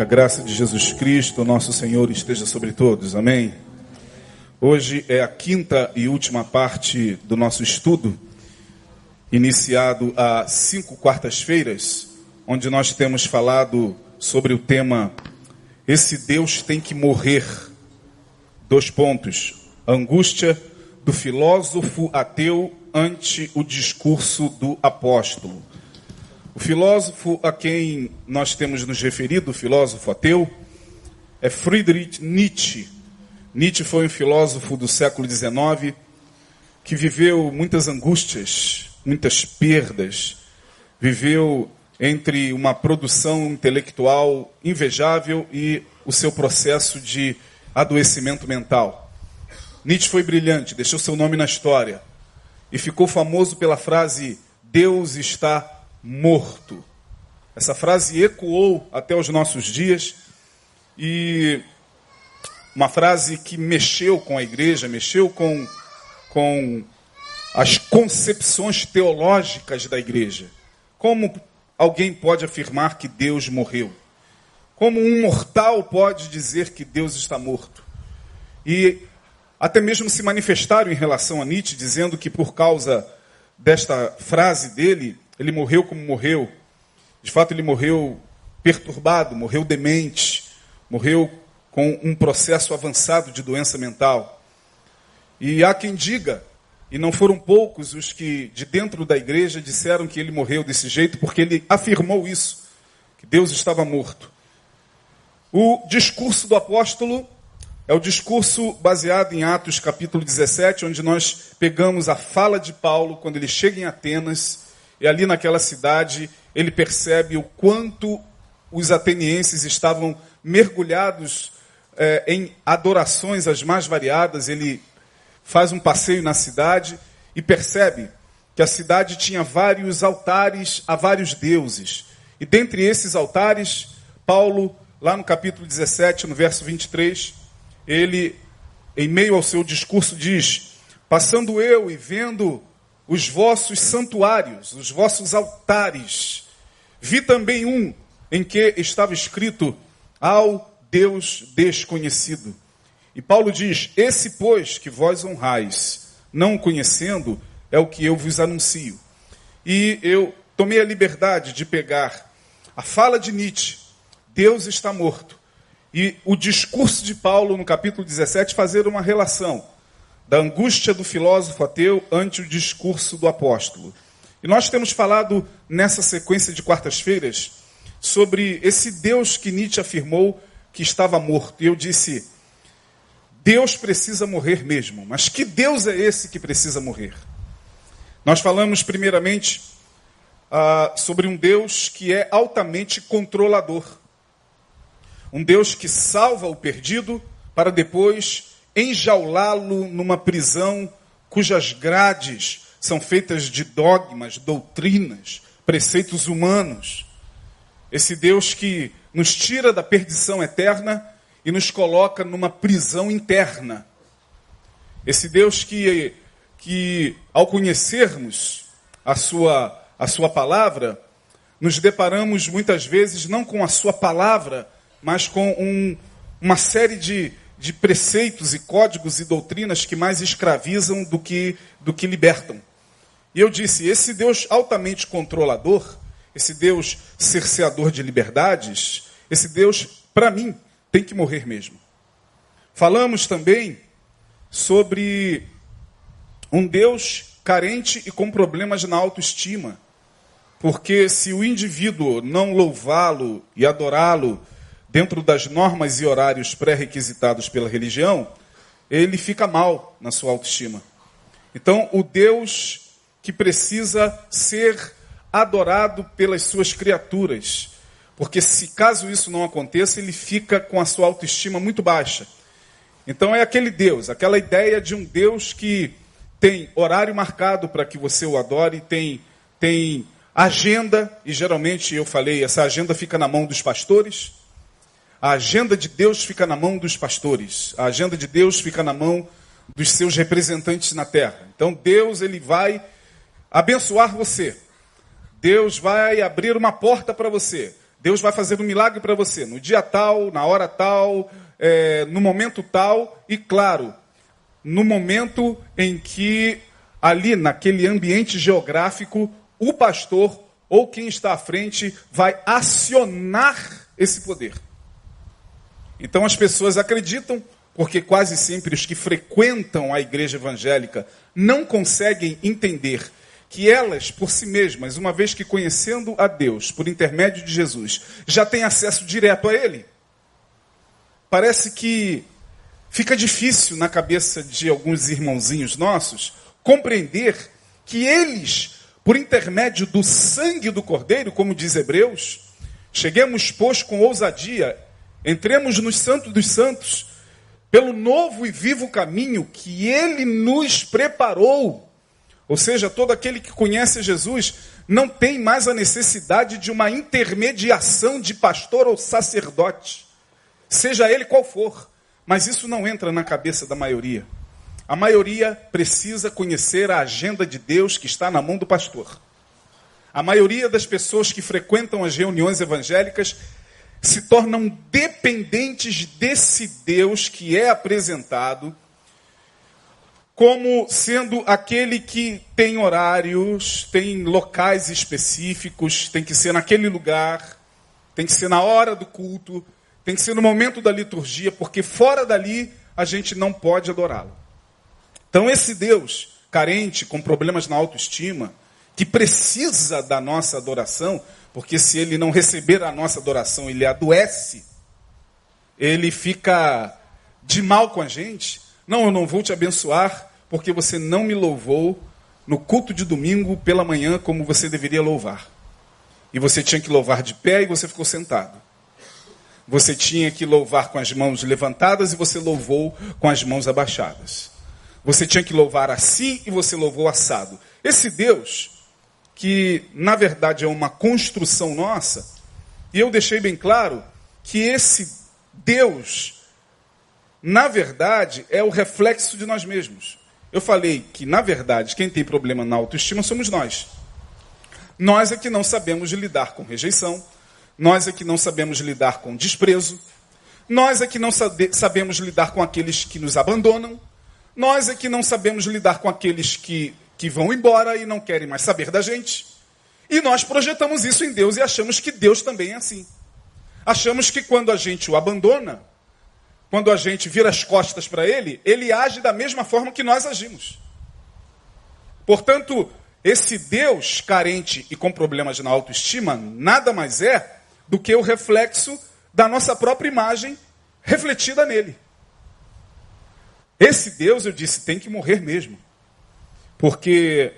Que a graça de Jesus Cristo, nosso Senhor, esteja sobre todos. Amém. Hoje é a quinta e última parte do nosso estudo, iniciado há cinco quartas-feiras, onde nós temos falado sobre o tema Esse Deus tem que morrer. Dois pontos. Angústia do filósofo ateu ante o discurso do apóstolo. O filósofo a quem nós temos nos referido, o filósofo ateu, é Friedrich Nietzsche. Nietzsche foi um filósofo do século XIX que viveu muitas angústias, muitas perdas, viveu entre uma produção intelectual invejável e o seu processo de adoecimento mental. Nietzsche foi brilhante, deixou seu nome na história e ficou famoso pela frase: Deus está morto. Essa frase ecoou até os nossos dias e uma frase que mexeu com a igreja, mexeu com, com as concepções teológicas da igreja. Como alguém pode afirmar que Deus morreu? Como um mortal pode dizer que Deus está morto? E até mesmo se manifestaram em relação a Nietzsche, dizendo que por causa desta frase dele, ele morreu como morreu. De fato, ele morreu perturbado, morreu demente, morreu com um processo avançado de doença mental. E há quem diga, e não foram poucos os que de dentro da igreja disseram que ele morreu desse jeito, porque ele afirmou isso, que Deus estava morto. O discurso do apóstolo é o discurso baseado em Atos capítulo 17, onde nós pegamos a fala de Paulo quando ele chega em Atenas e ali naquela cidade ele percebe o quanto os atenienses estavam mergulhados é, em adorações as mais variadas. Ele faz um passeio na cidade e percebe que a cidade tinha vários altares a vários deuses. E dentre esses altares, Paulo, lá no capítulo 17, no verso 23, ele, em meio ao seu discurso, diz: Passando eu e vendo os vossos santuários, os vossos altares. Vi também um em que estava escrito ao Deus desconhecido. E Paulo diz: Esse, pois, que vós honrais, não conhecendo, é o que eu vos anuncio. E eu tomei a liberdade de pegar a fala de Nietzsche, Deus está morto, e o discurso de Paulo no capítulo 17 fazer uma relação da angústia do filósofo ateu ante o discurso do apóstolo. E nós temos falado nessa sequência de quartas-feiras sobre esse Deus que Nietzsche afirmou que estava morto. E eu disse: Deus precisa morrer mesmo. Mas que Deus é esse que precisa morrer? Nós falamos primeiramente ah, sobre um Deus que é altamente controlador. Um Deus que salva o perdido para depois enjaulá-lo numa prisão cujas grades são feitas de dogmas, doutrinas, preceitos humanos. Esse Deus que nos tira da perdição eterna e nos coloca numa prisão interna. Esse Deus que, que ao conhecermos a sua, a sua palavra, nos deparamos muitas vezes não com a sua palavra, mas com um, uma série de, de preceitos e códigos e doutrinas que mais escravizam do que, do que libertam. E eu disse: esse Deus altamente controlador, esse Deus cerceador de liberdades, esse Deus, para mim, tem que morrer mesmo. Falamos também sobre um Deus carente e com problemas na autoestima. Porque se o indivíduo não louvá-lo e adorá-lo dentro das normas e horários pré-requisitados pela religião, ele fica mal na sua autoestima. Então, o Deus que precisa ser adorado pelas suas criaturas, porque se caso isso não aconteça, ele fica com a sua autoestima muito baixa. Então é aquele Deus, aquela ideia de um Deus que tem horário marcado para que você o adore, tem tem agenda, e geralmente eu falei, essa agenda fica na mão dos pastores, a agenda de Deus fica na mão dos pastores. A agenda de Deus fica na mão dos seus representantes na terra. Então Deus ele vai abençoar você. Deus vai abrir uma porta para você. Deus vai fazer um milagre para você no dia tal, na hora tal, é, no momento tal, e claro, no momento em que ali naquele ambiente geográfico, o pastor ou quem está à frente vai acionar esse poder. Então as pessoas acreditam, porque quase sempre os que frequentam a igreja evangélica não conseguem entender que elas, por si mesmas, uma vez que conhecendo a Deus por intermédio de Jesus, já têm acesso direto a Ele. Parece que fica difícil na cabeça de alguns irmãozinhos nossos compreender que eles, por intermédio do sangue do Cordeiro, como diz Hebreus, cheguemos, pois, com ousadia, entremos nos santos dos santos, pelo novo e vivo caminho que Ele nos preparou ou seja, todo aquele que conhece Jesus não tem mais a necessidade de uma intermediação de pastor ou sacerdote, seja ele qual for. Mas isso não entra na cabeça da maioria. A maioria precisa conhecer a agenda de Deus que está na mão do pastor. A maioria das pessoas que frequentam as reuniões evangélicas se tornam dependentes desse Deus que é apresentado como sendo aquele que tem horários, tem locais específicos, tem que ser naquele lugar, tem que ser na hora do culto, tem que ser no momento da liturgia, porque fora dali a gente não pode adorá-lo. Então, esse Deus carente, com problemas na autoestima, que precisa da nossa adoração, porque se ele não receber a nossa adoração, ele adoece, ele fica de mal com a gente. Não, eu não vou te abençoar, porque você não me louvou no culto de domingo pela manhã como você deveria louvar. E você tinha que louvar de pé e você ficou sentado. Você tinha que louvar com as mãos levantadas e você louvou com as mãos abaixadas. Você tinha que louvar assim e você louvou assado. Esse Deus, que na verdade é uma construção nossa, e eu deixei bem claro que esse Deus, na verdade, é o reflexo de nós mesmos. Eu falei que, na verdade, quem tem problema na autoestima somos nós. Nós é que não sabemos lidar com rejeição, nós é que não sabemos lidar com desprezo, nós é que não sabe, sabemos lidar com aqueles que nos abandonam, nós é que não sabemos lidar com aqueles que, que vão embora e não querem mais saber da gente. E nós projetamos isso em Deus e achamos que Deus também é assim. Achamos que quando a gente o abandona, quando a gente vira as costas para ele, ele age da mesma forma que nós agimos. Portanto, esse Deus carente e com problemas na autoestima nada mais é do que o reflexo da nossa própria imagem refletida nele. Esse Deus, eu disse, tem que morrer mesmo. Porque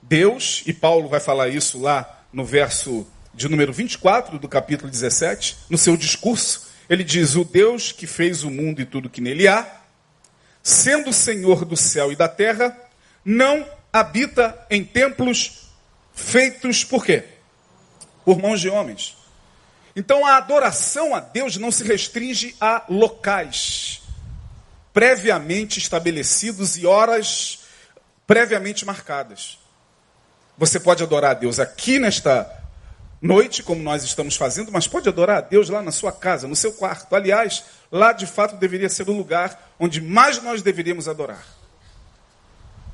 Deus, e Paulo vai falar isso lá no verso de número 24 do capítulo 17, no seu discurso, ele diz: O Deus que fez o mundo e tudo que nele há, sendo Senhor do céu e da terra, não habita em templos feitos por quê? Por mãos de homens. Então a adoração a Deus não se restringe a locais previamente estabelecidos e horas previamente marcadas. Você pode adorar a Deus aqui nesta noite, como nós estamos fazendo, mas pode adorar a Deus lá na sua casa, no seu quarto. Aliás, lá de fato deveria ser o lugar onde mais nós deveríamos adorar.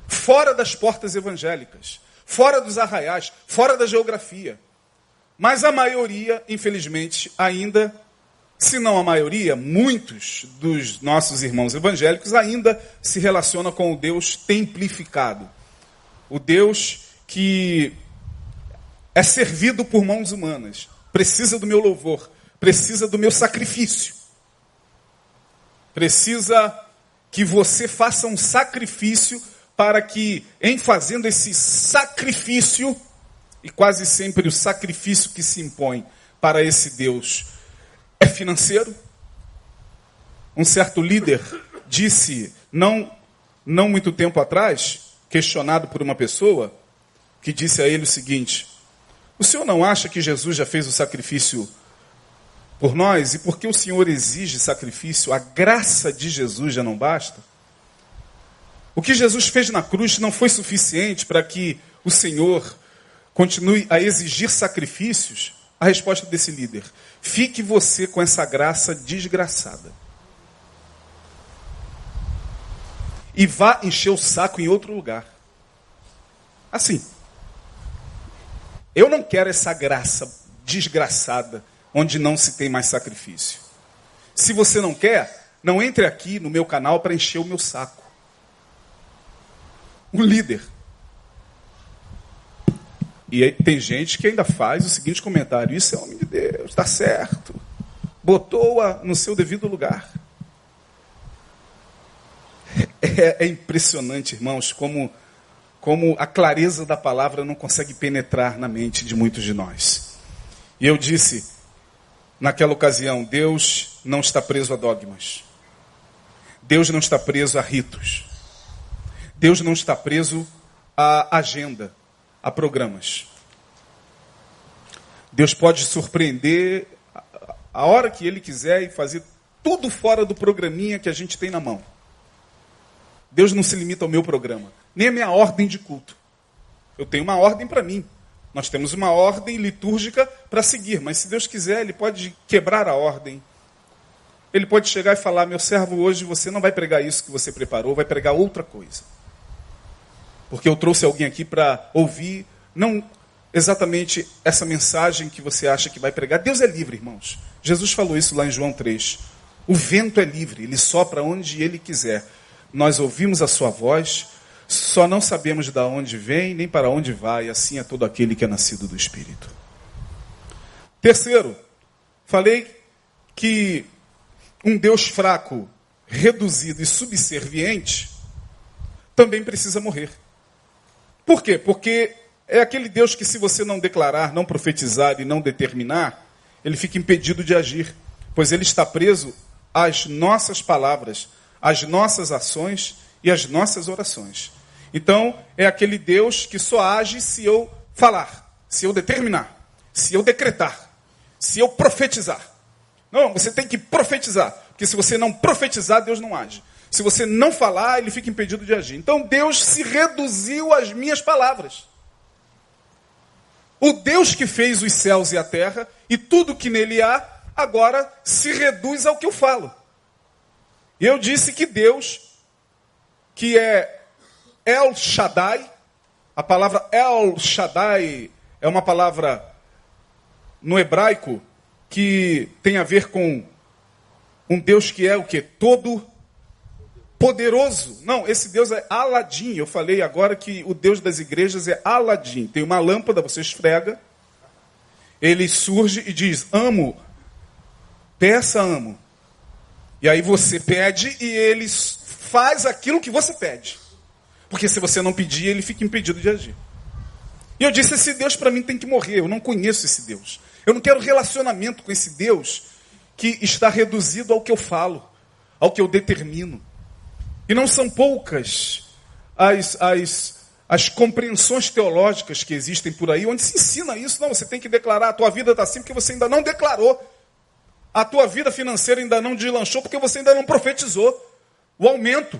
Fora das portas evangélicas, fora dos arraiais, fora da geografia. Mas a maioria, infelizmente, ainda, se não a maioria, muitos dos nossos irmãos evangélicos ainda se relacionam com o Deus templificado. O Deus que é servido por mãos humanas, precisa do meu louvor, precisa do meu sacrifício. Precisa que você faça um sacrifício para que, em fazendo esse sacrifício, e quase sempre o sacrifício que se impõe para esse Deus é financeiro. Um certo líder disse, não, não muito tempo atrás, questionado por uma pessoa, que disse a ele o seguinte: o senhor não acha que Jesus já fez o sacrifício por nós? E porque o senhor exige sacrifício, a graça de Jesus já não basta? O que Jesus fez na cruz não foi suficiente para que o Senhor continue a exigir sacrifícios? a resposta desse líder? Fique você com essa graça desgraçada. E vá encher o saco em outro lugar. Assim. Eu não quero essa graça desgraçada, onde não se tem mais sacrifício. Se você não quer, não entre aqui no meu canal para encher o meu saco. Um líder e tem gente que ainda faz o seguinte comentário: Isso é homem de Deus, está certo. Botou-a no seu devido lugar. É, é, impressionante, irmãos, como, como a clareza da palavra não consegue penetrar na mente de muitos de nós. E eu disse, naquela ocasião, Deus não está preso a dogmas. Deus não está preso a ritos. Deus não está preso a agenda a programas. Deus pode surpreender a hora que Ele quiser e fazer tudo fora do programinha que a gente tem na mão. Deus não se limita ao meu programa, nem a minha ordem de culto. Eu tenho uma ordem para mim. Nós temos uma ordem litúrgica para seguir, mas se Deus quiser, Ele pode quebrar a ordem. Ele pode chegar e falar: Meu servo, hoje você não vai pregar isso que você preparou, vai pregar outra coisa porque eu trouxe alguém aqui para ouvir, não exatamente essa mensagem que você acha que vai pregar. Deus é livre, irmãos. Jesus falou isso lá em João 3. O vento é livre, ele sopra onde ele quiser. Nós ouvimos a sua voz, só não sabemos de onde vem nem para onde vai, assim é todo aquele que é nascido do Espírito. Terceiro, falei que um Deus fraco, reduzido e subserviente também precisa morrer. Por quê? Porque é aquele Deus que, se você não declarar, não profetizar e não determinar, ele fica impedido de agir, pois ele está preso às nossas palavras, às nossas ações e às nossas orações. Então, é aquele Deus que só age se eu falar, se eu determinar, se eu decretar, se eu profetizar. Não, você tem que profetizar, porque se você não profetizar, Deus não age. Se você não falar, ele fica impedido de agir. Então Deus se reduziu às minhas palavras. O Deus que fez os céus e a terra e tudo que nele há, agora se reduz ao que eu falo. Eu disse que Deus, que é El Shaddai, a palavra El Shaddai é uma palavra no hebraico que tem a ver com um Deus que é o que? Todo poderoso. Não, esse Deus é Aladim. Eu falei agora que o Deus das igrejas é Aladim. Tem uma lâmpada, você esfrega, ele surge e diz: Amo, peça, amo. E aí você pede e ele faz aquilo que você pede. Porque se você não pedir, ele fica impedido de agir. E eu disse: esse Deus para mim tem que morrer. Eu não conheço esse Deus. Eu não quero relacionamento com esse Deus que está reduzido ao que eu falo, ao que eu determino. E não são poucas as, as, as compreensões teológicas que existem por aí, onde se ensina isso. Não, você tem que declarar, a tua vida está assim porque você ainda não declarou. A tua vida financeira ainda não deslanchou porque você ainda não profetizou o aumento.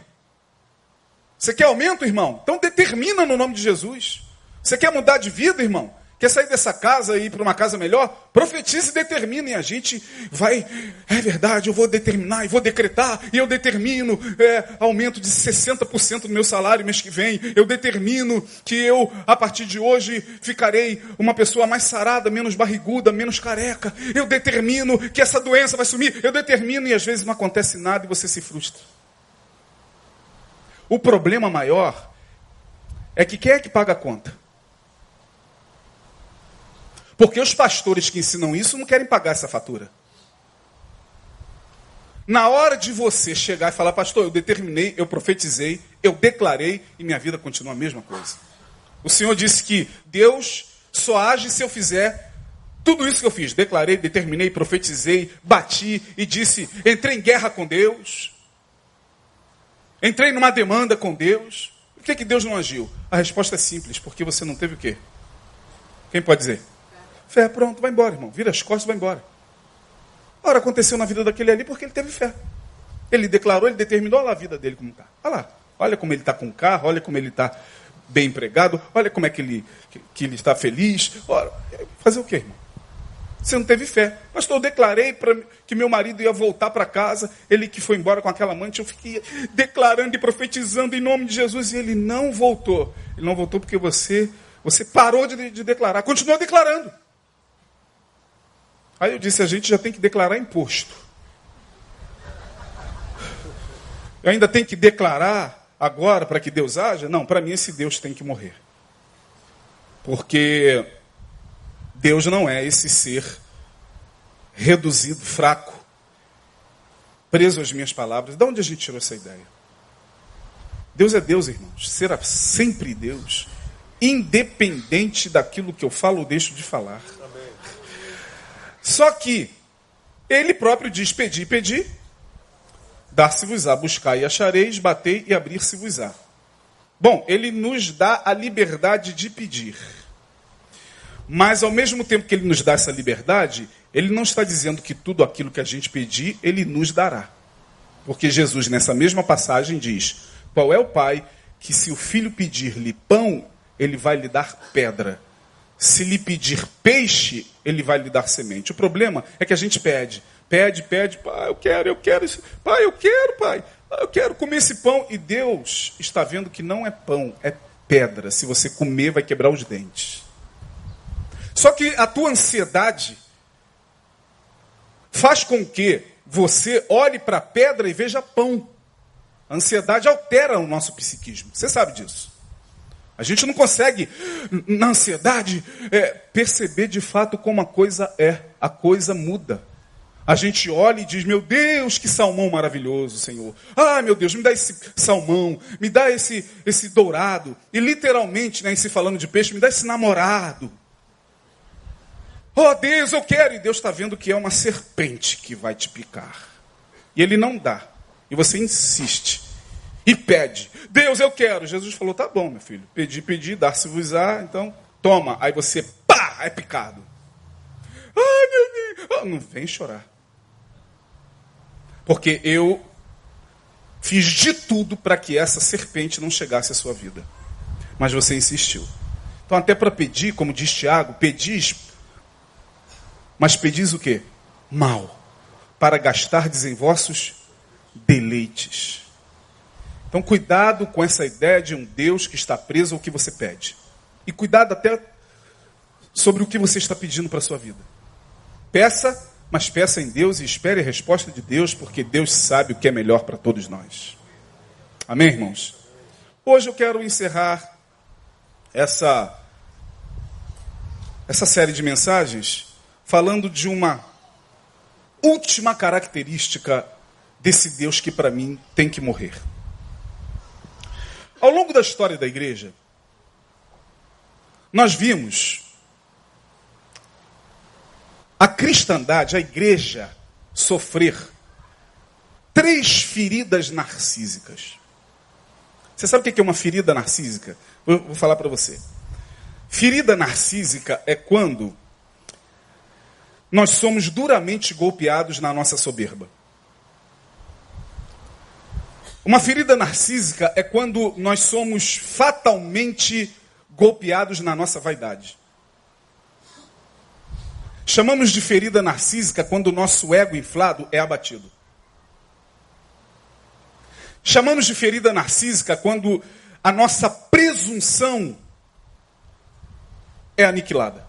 Você quer aumento, irmão? Então determina no nome de Jesus. Você quer mudar de vida, irmão? Quer sair dessa casa e ir para uma casa melhor? Profetize e determine. A gente vai, é verdade, eu vou determinar e vou decretar, e eu determino é, aumento de 60% do meu salário mês que vem. Eu determino que eu, a partir de hoje, ficarei uma pessoa mais sarada, menos barriguda, menos careca. Eu determino que essa doença vai sumir. Eu determino e às vezes não acontece nada e você se frustra. O problema maior é que quem é que paga a conta? Porque os pastores que ensinam isso não querem pagar essa fatura. Na hora de você chegar e falar, pastor, eu determinei, eu profetizei, eu declarei e minha vida continua a mesma coisa. O Senhor disse que Deus só age se eu fizer tudo isso que eu fiz. Declarei, determinei, profetizei, bati e disse: entrei em guerra com Deus, entrei numa demanda com Deus. Por que, que Deus não agiu? A resposta é simples: porque você não teve o quê? Quem pode dizer? Fé, pronto, vai embora, irmão. Vira as costas vai embora. Ora, aconteceu na vida daquele ali porque ele teve fé. Ele declarou, ele determinou a vida dele como está. Olha lá, olha como ele está com o carro, olha como ele está bem empregado, olha como é que ele, que, que ele está feliz. Ora, fazer o quê, irmão? Você não teve fé. Pastor, eu declarei pra, que meu marido ia voltar para casa, ele que foi embora com aquela amante, eu fiquei declarando e profetizando em nome de Jesus e ele não voltou. Ele não voltou porque você, você parou de, de declarar, continuou declarando. Aí eu disse: a gente já tem que declarar imposto. Eu ainda tenho que declarar agora para que Deus haja? Não, para mim esse Deus tem que morrer. Porque Deus não é esse ser reduzido, fraco, preso às minhas palavras. De onde a gente tirou essa ideia? Deus é Deus, irmãos. Será sempre Deus, independente daquilo que eu falo ou deixo de falar. Só que ele próprio diz: Pedi, pedi, dar-se-vos-á, buscar e achareis, batei e abrir-se-vos-á. Bom, ele nos dá a liberdade de pedir. Mas ao mesmo tempo que ele nos dá essa liberdade, ele não está dizendo que tudo aquilo que a gente pedir, ele nos dará. Porque Jesus, nessa mesma passagem, diz: Qual é o pai que, se o filho pedir-lhe pão, ele vai lhe dar pedra? Se lhe pedir peixe, ele vai lhe dar semente. O problema é que a gente pede, pede, pede, pai, eu quero, eu quero isso, pai, eu quero, pai, eu quero comer esse pão. E Deus está vendo que não é pão, é pedra. Se você comer, vai quebrar os dentes. Só que a tua ansiedade faz com que você olhe para a pedra e veja pão. A ansiedade altera o nosso psiquismo. Você sabe disso. A gente não consegue, na ansiedade, é, perceber de fato como a coisa é. A coisa muda. A gente olha e diz: Meu Deus, que salmão maravilhoso, Senhor. Ah, meu Deus, me dá esse salmão, me dá esse, esse dourado. E literalmente, né, se falando de peixe, me dá esse namorado. Oh Deus, eu quero. E Deus está vendo que é uma serpente que vai te picar. E ele não dá. E você insiste. E pede. Deus, eu quero. Jesus falou: tá bom, meu filho. Pedi, pedi, dar-se-vos-á. Então, toma. Aí você, pá, é picado. Ai, meu Deus. Oh, não vem chorar. Porque eu fiz de tudo para que essa serpente não chegasse à sua vida. Mas você insistiu. Então, até para pedir, como diz Tiago, pedis mas pedis o que? Mal. Para gastar em vossos deleites. Então, cuidado com essa ideia de um Deus que está preso ao que você pede. E cuidado até sobre o que você está pedindo para a sua vida. Peça, mas peça em Deus e espere a resposta de Deus, porque Deus sabe o que é melhor para todos nós. Amém, irmãos? Hoje eu quero encerrar essa, essa série de mensagens falando de uma última característica desse Deus que para mim tem que morrer. Ao longo da história da igreja, nós vimos a cristandade, a igreja, sofrer três feridas narcísicas. Você sabe o que é uma ferida narcísica? Vou falar para você. Ferida narcísica é quando nós somos duramente golpeados na nossa soberba. Uma ferida narcísica é quando nós somos fatalmente golpeados na nossa vaidade. Chamamos de ferida narcísica quando o nosso ego inflado é abatido. Chamamos de ferida narcísica quando a nossa presunção é aniquilada.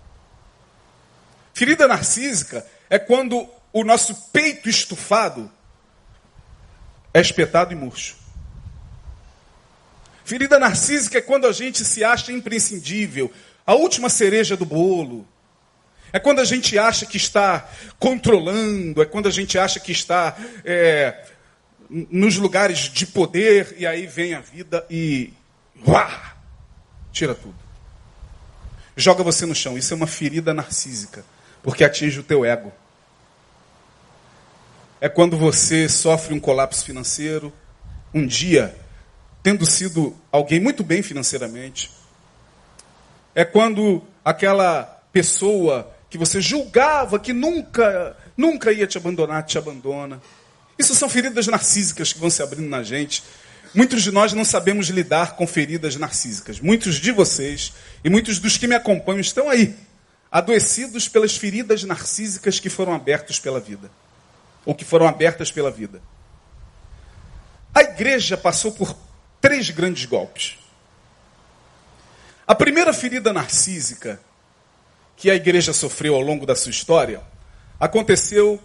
Ferida narcísica é quando o nosso peito estufado é espetado e murcho. Ferida narcísica é quando a gente se acha imprescindível, a última cereja do bolo. É quando a gente acha que está controlando, é quando a gente acha que está é, nos lugares de poder, e aí vem a vida e uá, tira tudo. Joga você no chão. Isso é uma ferida narcísica porque atinge o teu ego. É quando você sofre um colapso financeiro, um dia, tendo sido alguém muito bem financeiramente. É quando aquela pessoa que você julgava que nunca, nunca ia te abandonar, te abandona. Isso são feridas narcísicas que vão se abrindo na gente. Muitos de nós não sabemos lidar com feridas narcísicas. Muitos de vocês e muitos dos que me acompanham estão aí adoecidos pelas feridas narcísicas que foram abertas pela vida, ou que foram abertas pela vida. A igreja passou por três grandes golpes. A primeira ferida narcísica que a igreja sofreu ao longo da sua história aconteceu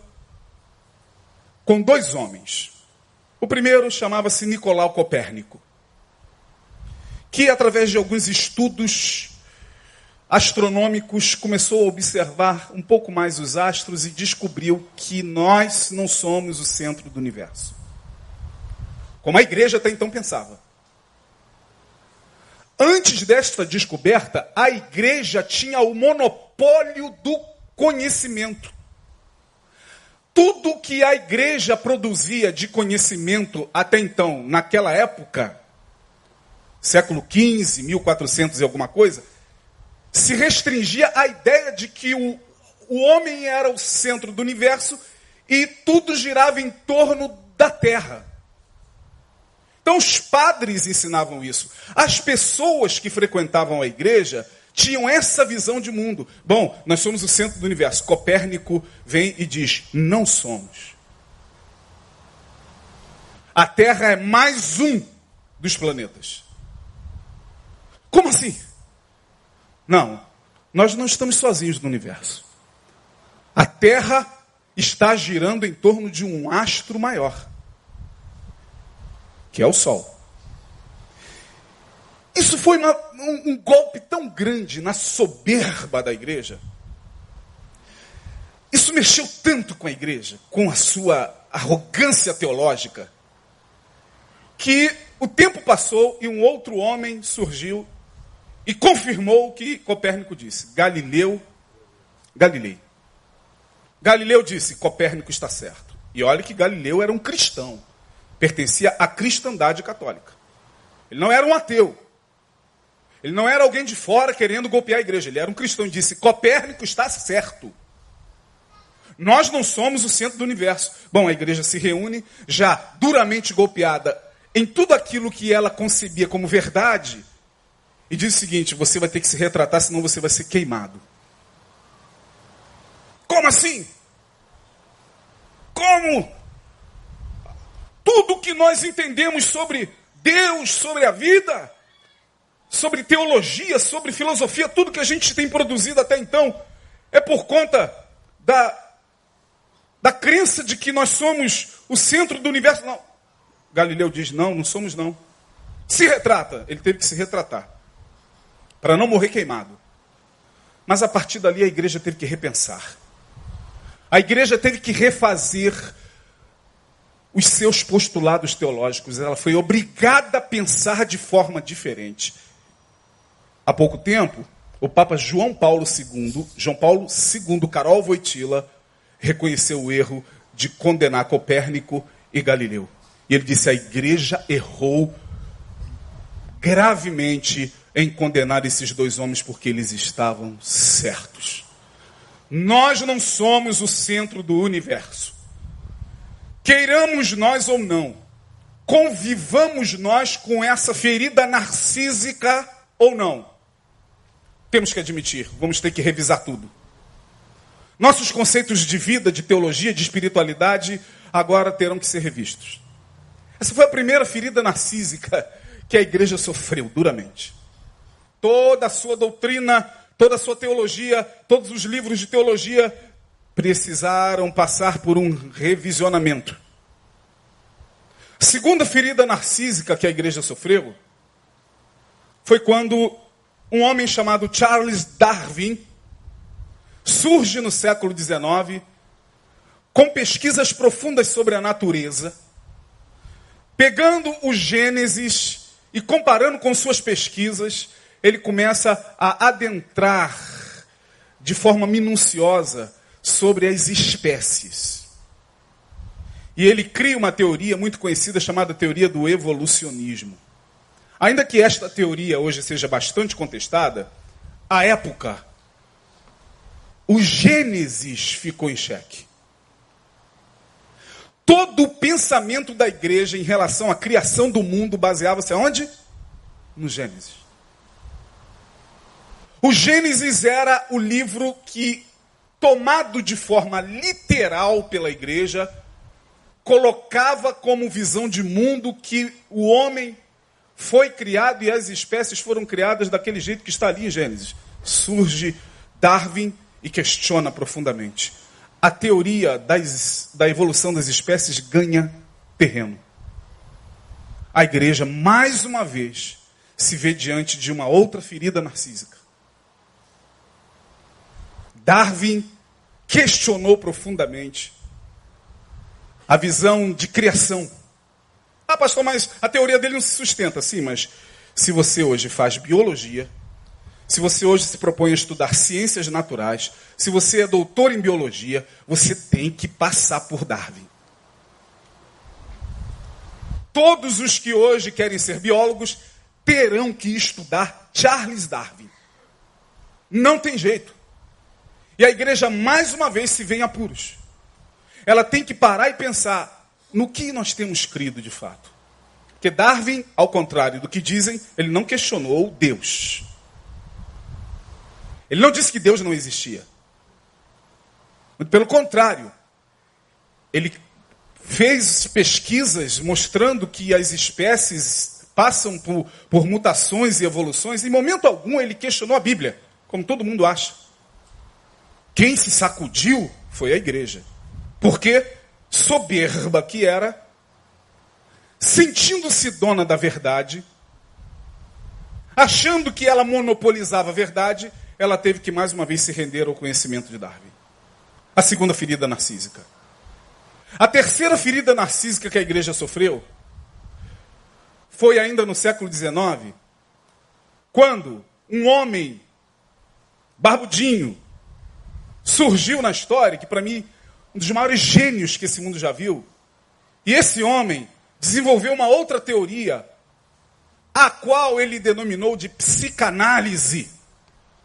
com dois homens. O primeiro chamava-se Nicolau Copérnico, que através de alguns estudos astronômicos começou a observar um pouco mais os astros e descobriu que nós não somos o centro do universo. Como a igreja até então pensava. Antes desta descoberta, a igreja tinha o monopólio do conhecimento. Tudo que a igreja produzia de conhecimento até então, naquela época, século XV, 1400 e alguma coisa, se restringia à ideia de que o, o homem era o centro do universo e tudo girava em torno da terra. Então os padres ensinavam isso. As pessoas que frequentavam a igreja tinham essa visão de mundo. Bom, nós somos o centro do universo. Copérnico vem e diz: não somos. A Terra é mais um dos planetas. Como assim? Não, nós não estamos sozinhos no universo. A Terra está girando em torno de um astro maior que é o sol. Isso foi uma, um, um golpe tão grande na soberba da igreja. Isso mexeu tanto com a igreja, com a sua arrogância teológica, que o tempo passou e um outro homem surgiu e confirmou o que Copérnico disse: Galileu, Galilei. Galileu disse: Copérnico está certo. E olha que Galileu era um cristão pertencia à cristandade católica. Ele não era um ateu. Ele não era alguém de fora querendo golpear a igreja. Ele era um cristão e disse: Copérnico está certo. Nós não somos o centro do universo. Bom, a igreja se reúne, já duramente golpeada em tudo aquilo que ela concebia como verdade, e diz o seguinte: você vai ter que se retratar, senão você vai ser queimado. Como assim? Como? Tudo que nós entendemos sobre Deus, sobre a vida, sobre teologia, sobre filosofia, tudo que a gente tem produzido até então, é por conta da, da crença de que nós somos o centro do universo. Não. Galileu diz: não, não somos não. Se retrata, ele teve que se retratar, para não morrer queimado. Mas a partir dali a igreja teve que repensar. A igreja teve que refazer os seus postulados teológicos. Ela foi obrigada a pensar de forma diferente. Há pouco tempo, o Papa João Paulo II, João Paulo II Carol Voitila, reconheceu o erro de condenar Copérnico e Galileu. E ele disse: a igreja errou gravemente em condenar esses dois homens porque eles estavam certos. Nós não somos o centro do universo. Queiramos nós ou não, convivamos nós com essa ferida narcísica ou não. Temos que admitir, vamos ter que revisar tudo. Nossos conceitos de vida, de teologia, de espiritualidade, agora terão que ser revistos. Essa foi a primeira ferida narcísica que a igreja sofreu duramente. Toda a sua doutrina, toda a sua teologia, todos os livros de teologia precisaram passar por um revisionamento. Segunda ferida narcísica que a igreja sofreu foi quando um homem chamado Charles Darwin surge no século XIX com pesquisas profundas sobre a natureza, pegando o Gênesis e comparando com suas pesquisas, ele começa a adentrar de forma minuciosa sobre as espécies. E ele cria uma teoria muito conhecida chamada teoria do evolucionismo. Ainda que esta teoria hoje seja bastante contestada, à época, o Gênesis ficou em xeque. Todo o pensamento da igreja em relação à criação do mundo baseava-se aonde? No Gênesis. O Gênesis era o livro que, tomado de forma literal pela igreja, colocava como visão de mundo que o homem foi criado e as espécies foram criadas daquele jeito que está ali em Gênesis. Surge Darwin e questiona profundamente. A teoria das, da evolução das espécies ganha terreno. A igreja, mais uma vez, se vê diante de uma outra ferida narcísica. Darwin questionou profundamente a visão de criação. Ah, pastor, mas a teoria dele não se sustenta. Sim, mas se você hoje faz biologia, se você hoje se propõe a estudar ciências naturais, se você é doutor em biologia, você tem que passar por Darwin. Todos os que hoje querem ser biólogos terão que estudar Charles Darwin. Não tem jeito. E a igreja mais uma vez se vê em apuros. Ela tem que parar e pensar no que nós temos crido de fato. Porque Darwin, ao contrário do que dizem, ele não questionou Deus. Ele não disse que Deus não existia. Pelo contrário, ele fez pesquisas mostrando que as espécies passam por, por mutações e evoluções. Em momento algum ele questionou a Bíblia, como todo mundo acha. Quem se sacudiu foi a igreja. Porque, soberba que era, sentindo-se dona da verdade, achando que ela monopolizava a verdade, ela teve que mais uma vez se render ao conhecimento de Darwin. A segunda ferida narcísica. A terceira ferida narcísica que a igreja sofreu foi ainda no século XIX, quando um homem barbudinho surgiu na história, que para mim um dos maiores gênios que esse mundo já viu. E esse homem desenvolveu uma outra teoria, a qual ele denominou de psicanálise.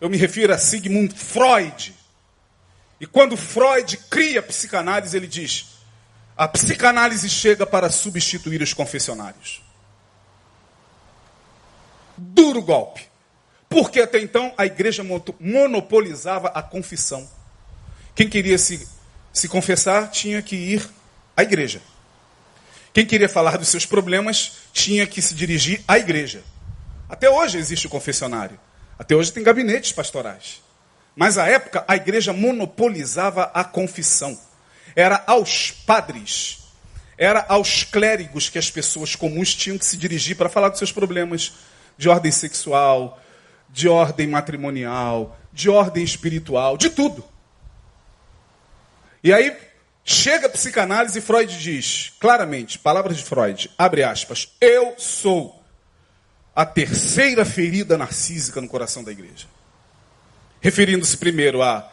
Eu me refiro a Sigmund Freud. E quando Freud cria a psicanálise, ele diz: a psicanálise chega para substituir os confessionários. Duro golpe. Porque até então a igreja monopolizava a confissão. Quem queria se, se confessar tinha que ir à igreja. Quem queria falar dos seus problemas tinha que se dirigir à igreja. Até hoje existe o confessionário. Até hoje tem gabinetes pastorais. Mas à época a igreja monopolizava a confissão era aos padres, era aos clérigos que as pessoas comuns tinham que se dirigir para falar dos seus problemas de ordem sexual, de ordem matrimonial, de ordem espiritual, de tudo. E aí chega a psicanálise e Freud diz claramente, palavras de Freud, abre aspas, eu sou a terceira ferida narcísica no coração da igreja. Referindo-se primeiro a,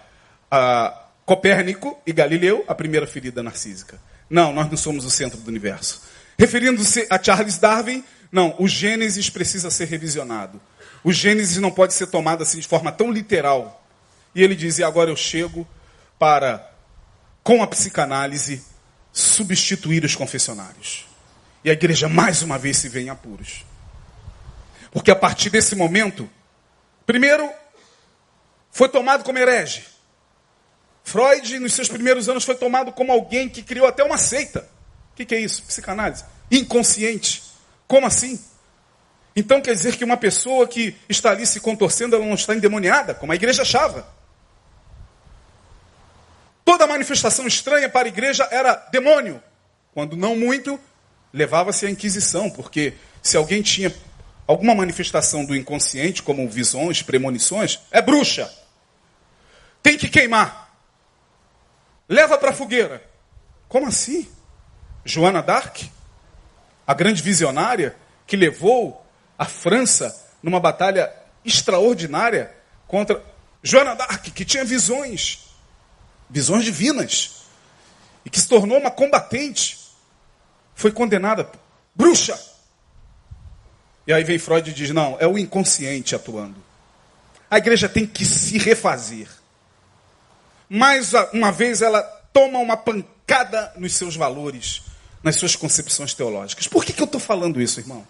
a Copérnico e Galileu, a primeira ferida narcísica. Não, nós não somos o centro do universo. Referindo-se a Charles Darwin, não, o Gênesis precisa ser revisionado. O Gênesis não pode ser tomado assim de forma tão literal. E ele diz: e agora eu chego para, com a psicanálise, substituir os confessionários. E a igreja mais uma vez se vê em apuros. Porque a partir desse momento, primeiro, foi tomado como herege. Freud, nos seus primeiros anos, foi tomado como alguém que criou até uma seita. O que, que é isso? Psicanálise. Inconsciente. Como assim? Então quer dizer que uma pessoa que está ali se contorcendo, ela não está endemoniada, como a igreja achava. Toda manifestação estranha para a igreja era demônio. Quando não muito, levava-se à Inquisição, porque se alguém tinha alguma manifestação do inconsciente, como visões, premonições, é bruxa. Tem que queimar. Leva para a fogueira. Como assim? Joana d'Arc, a grande visionária que levou a França numa batalha extraordinária contra Joana d'Arc, que tinha visões, visões divinas, e que se tornou uma combatente, foi condenada, bruxa. E aí vem Freud e diz: não, é o inconsciente atuando. A igreja tem que se refazer mais uma vez ela toma uma pancada nos seus valores, nas suas concepções teológicas. Por que, que eu estou falando isso, irmão?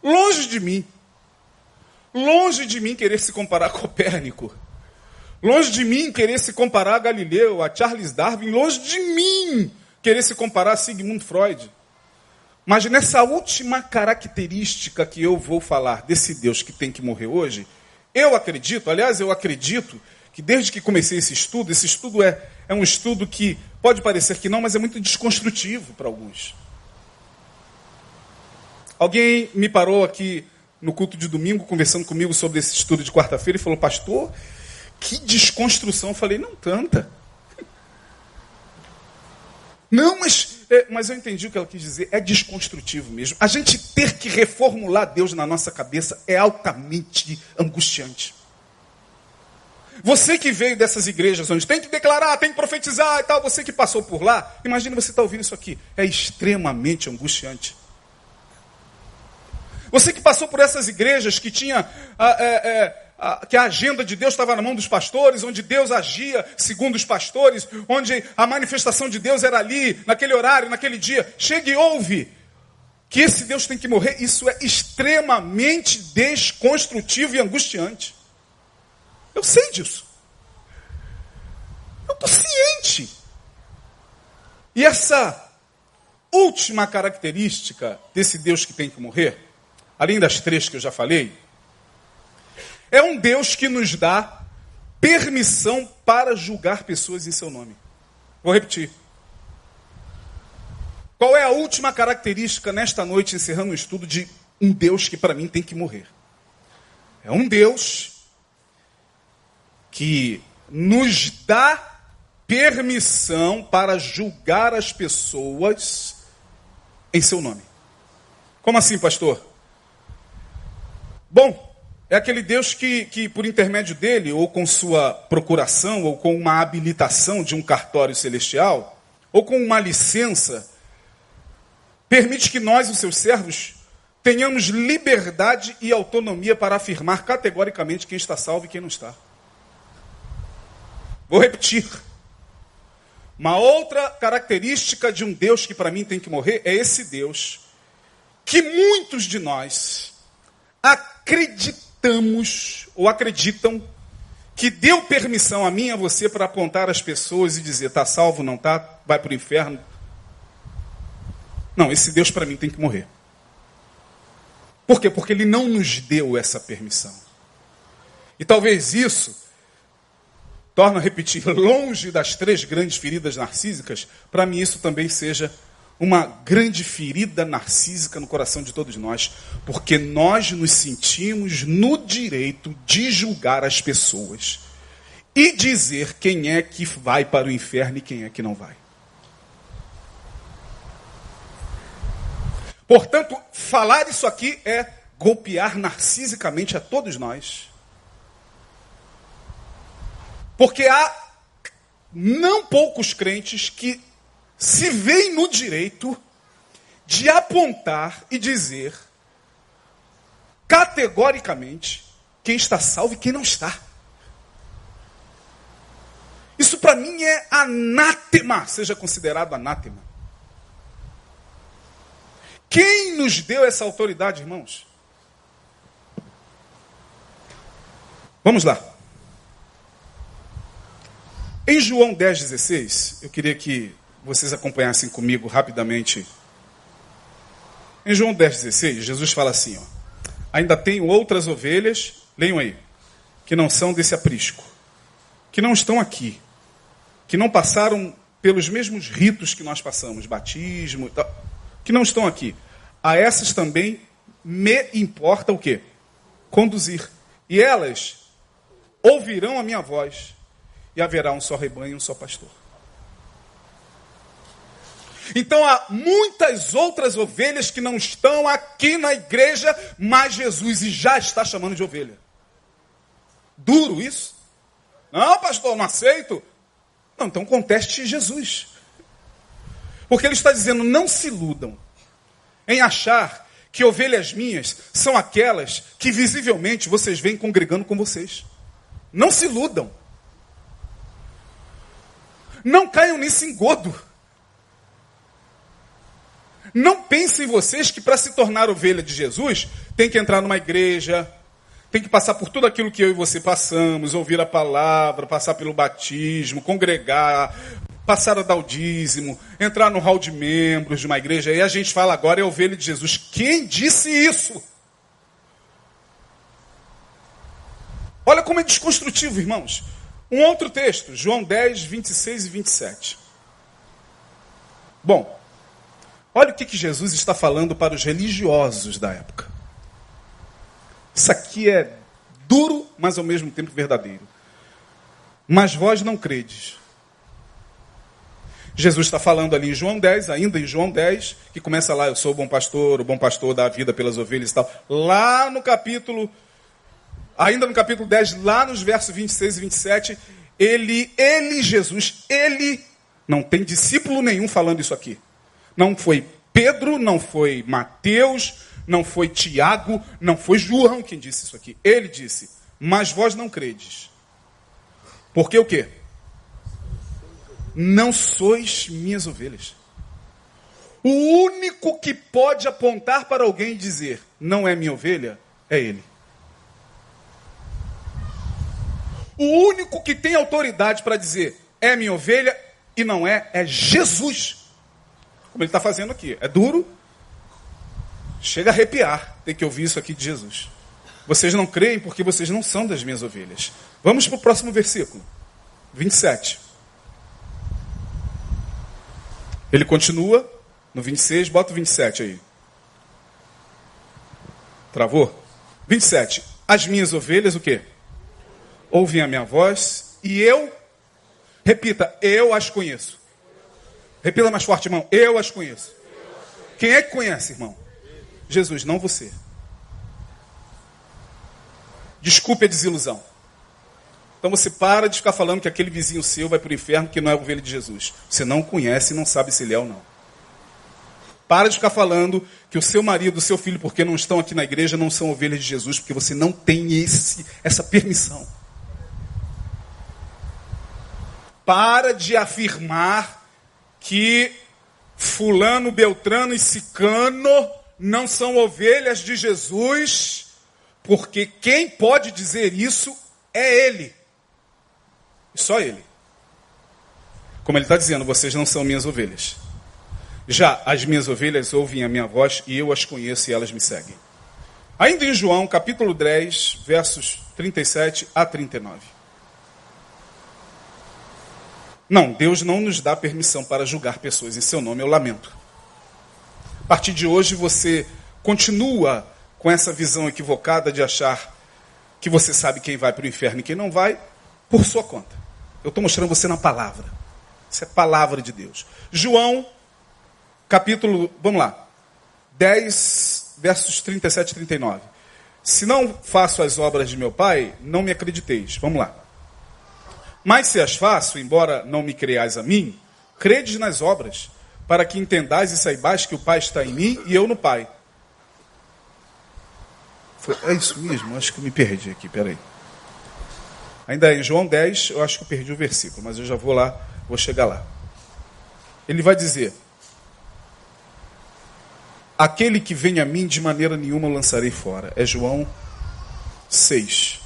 Longe de mim Longe de mim querer se comparar a Copérnico. Longe de mim querer se comparar a Galileu, a Charles Darwin. Longe de mim querer se comparar a Sigmund Freud. Mas nessa última característica que eu vou falar desse Deus que tem que morrer hoje, eu acredito, aliás, eu acredito que desde que comecei esse estudo, esse estudo é, é um estudo que pode parecer que não, mas é muito desconstrutivo para alguns. Alguém me parou aqui no culto de domingo, conversando comigo sobre esse estudo de quarta-feira, e falou, pastor, que desconstrução. Eu falei, não tanta. Não, mas, é, mas eu entendi o que ela quis dizer. É desconstrutivo mesmo. A gente ter que reformular Deus na nossa cabeça é altamente angustiante. Você que veio dessas igrejas onde tem que declarar, tem que profetizar e tal, você que passou por lá, imagine você estar tá ouvindo isso aqui. É extremamente angustiante. Você que passou por essas igrejas que tinha ah, é, é, que a agenda de Deus estava na mão dos pastores, onde Deus agia segundo os pastores, onde a manifestação de Deus era ali, naquele horário, naquele dia. Chegue e ouve que esse Deus tem que morrer. Isso é extremamente desconstrutivo e angustiante. Eu sei disso. Eu estou ciente. E essa última característica desse Deus que tem que morrer, além das três que eu já falei, é um Deus que nos dá permissão para julgar pessoas em seu nome. Vou repetir. Qual é a última característica nesta noite, encerrando o estudo, de um Deus que para mim tem que morrer? É um Deus que nos dá permissão para julgar as pessoas em seu nome. Como assim, pastor? Bom, é aquele Deus que, que, por intermédio dele, ou com sua procuração, ou com uma habilitação de um cartório celestial, ou com uma licença, permite que nós, os seus servos, tenhamos liberdade e autonomia para afirmar categoricamente quem está salvo e quem não está. Vou repetir. Uma outra característica de um Deus que para mim tem que morrer é esse Deus que muitos de nós acreditamos acreditamos ou acreditam que deu permissão a mim e a você para apontar as pessoas e dizer: está salvo, não está, vai para o inferno. Não, esse Deus para mim tem que morrer. Por quê? Porque ele não nos deu essa permissão. E talvez isso, torna a repetir, longe das três grandes feridas narcísicas, para mim isso também seja uma grande ferida narcísica no coração de todos nós, porque nós nos sentimos no direito de julgar as pessoas e dizer quem é que vai para o inferno e quem é que não vai. Portanto, falar isso aqui é golpear narcisicamente a todos nós. Porque há não poucos crentes que se veem no direito de apontar e dizer categoricamente quem está salvo e quem não está. Isso para mim é anátema, seja considerado anátema. Quem nos deu essa autoridade, irmãos? Vamos lá. Em João 10,16, eu queria que vocês acompanhassem comigo rapidamente. Em João 10,16, Jesus fala assim: ó, Ainda tenho outras ovelhas, leiam aí, que não são desse aprisco, que não estão aqui, que não passaram pelos mesmos ritos que nós passamos, batismo, que não estão aqui. A essas também me importa o quê? Conduzir. E elas ouvirão a minha voz, e haverá um só rebanho e um só pastor. Então há muitas outras ovelhas que não estão aqui na igreja, mas Jesus já está chamando de ovelha. Duro isso? Não, pastor, não aceito. Não, então conteste Jesus. Porque ele está dizendo: não se iludam em achar que ovelhas minhas são aquelas que visivelmente vocês vêm congregando com vocês. Não se iludam. Não caiam nesse engodo. Não pensem vocês que para se tornar ovelha de Jesus tem que entrar numa igreja, tem que passar por tudo aquilo que eu e você passamos, ouvir a palavra, passar pelo batismo, congregar, passar a dar o dízimo, entrar no hall de membros de uma igreja, e a gente fala agora é ovelha de Jesus. Quem disse isso? Olha como é desconstrutivo, irmãos. Um outro texto, João 10, 26 e 27. Bom, olha o que, que Jesus está falando para os religiosos da época. Isso aqui é duro, mas ao mesmo tempo verdadeiro. Mas vós não credes. Jesus está falando ali em João 10, ainda em João 10, que começa lá, eu sou o bom pastor, o bom pastor dá a vida pelas ovelhas e tal. Lá no capítulo, ainda no capítulo 10, lá nos versos 26 e 27, ele, ele, Jesus, ele, não tem discípulo nenhum falando isso aqui. Não foi Pedro, não foi Mateus, não foi Tiago, não foi João quem disse isso aqui. Ele disse: Mas vós não credes. Porque o quê? Não sois minhas ovelhas. O único que pode apontar para alguém e dizer: Não é minha ovelha, é ele. O único que tem autoridade para dizer: É minha ovelha e não é, é Jesus. Como ele está fazendo aqui. É duro, Chega a arrepiar ter que ouvir isso aqui de Jesus. Vocês não creem porque vocês não são das minhas ovelhas. Vamos para o próximo versículo, 27. Ele continua no 26, bota o 27 aí. Travou? 27. As minhas ovelhas, o quê? Ouvem a minha voz e eu, repita, eu as conheço. Repita mais forte, irmão. Eu as conheço. Quem é que conhece, irmão? Jesus, não você. Desculpe a desilusão. Então você para de ficar falando que aquele vizinho seu vai para o inferno que não é ovelha de Jesus. Você não conhece e não sabe se ele é ou não. Para de ficar falando que o seu marido, o seu filho, porque não estão aqui na igreja, não são ovelhas de Jesus, porque você não tem esse, essa permissão. Para de afirmar que fulano, beltrano e cicano não são ovelhas de Jesus, porque quem pode dizer isso é Ele. Só Ele. Como Ele está dizendo, vocês não são minhas ovelhas. Já as minhas ovelhas ouvem a minha voz e eu as conheço e elas me seguem. Ainda em João, capítulo 10, versos 37 a 39. Não, Deus não nos dá permissão para julgar pessoas em seu nome, eu lamento partir de hoje você continua com essa visão equivocada de achar que você sabe quem vai para o inferno e quem não vai, por sua conta. Eu estou mostrando você na palavra. Isso é palavra de Deus. João, capítulo, vamos lá, 10, versos 37 e 39. Se não faço as obras de meu Pai, não me acrediteis. Vamos lá. Mas se as faço, embora não me creais a mim, credes nas obras, para que entendais e saibais que o Pai está em mim e eu no Pai. É isso mesmo? Acho que me perdi aqui, peraí. Ainda em João 10, eu acho que eu perdi o versículo, mas eu já vou lá, vou chegar lá. Ele vai dizer: Aquele que vem a mim, de maneira nenhuma lançarei fora. É João 6.